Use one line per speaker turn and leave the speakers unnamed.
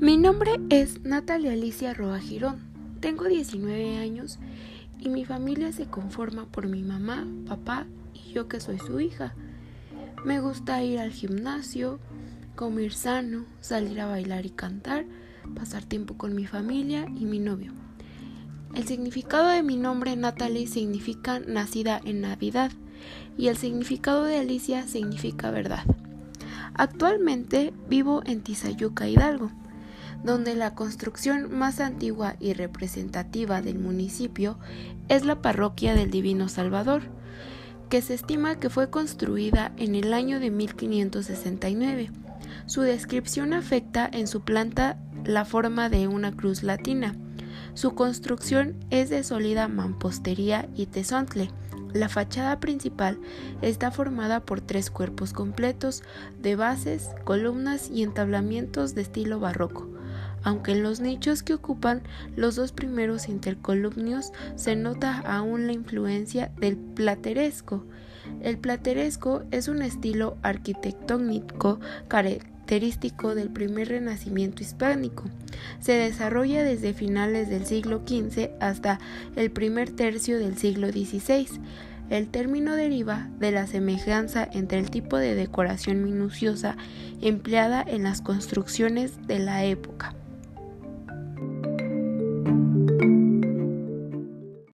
Mi nombre es Natalia Alicia Roa Girón. Tengo 19 años y mi familia se conforma por mi mamá, papá y yo que soy su hija. Me gusta ir al gimnasio, comer sano, salir a bailar y cantar, pasar tiempo con mi familia y mi novio. El significado de mi nombre Natalie significa nacida en Navidad y el significado de Alicia significa verdad. Actualmente vivo en Tizayuca, Hidalgo donde la construcción más antigua y representativa del municipio es la parroquia del Divino Salvador, que se estima que fue construida en el año de 1569. Su descripción afecta en su planta la forma de una cruz latina. Su construcción es de sólida mampostería y tesontle. La fachada principal está formada por tres cuerpos completos de bases, columnas y entablamientos de estilo barroco aunque en los nichos que ocupan los dos primeros intercolumnios se nota aún la influencia del plateresco. El plateresco es un estilo arquitectónico característico del primer renacimiento hispánico. Se desarrolla desde finales del siglo XV hasta el primer tercio del siglo XVI. El término deriva de la semejanza entre el tipo de decoración minuciosa empleada en las construcciones de la época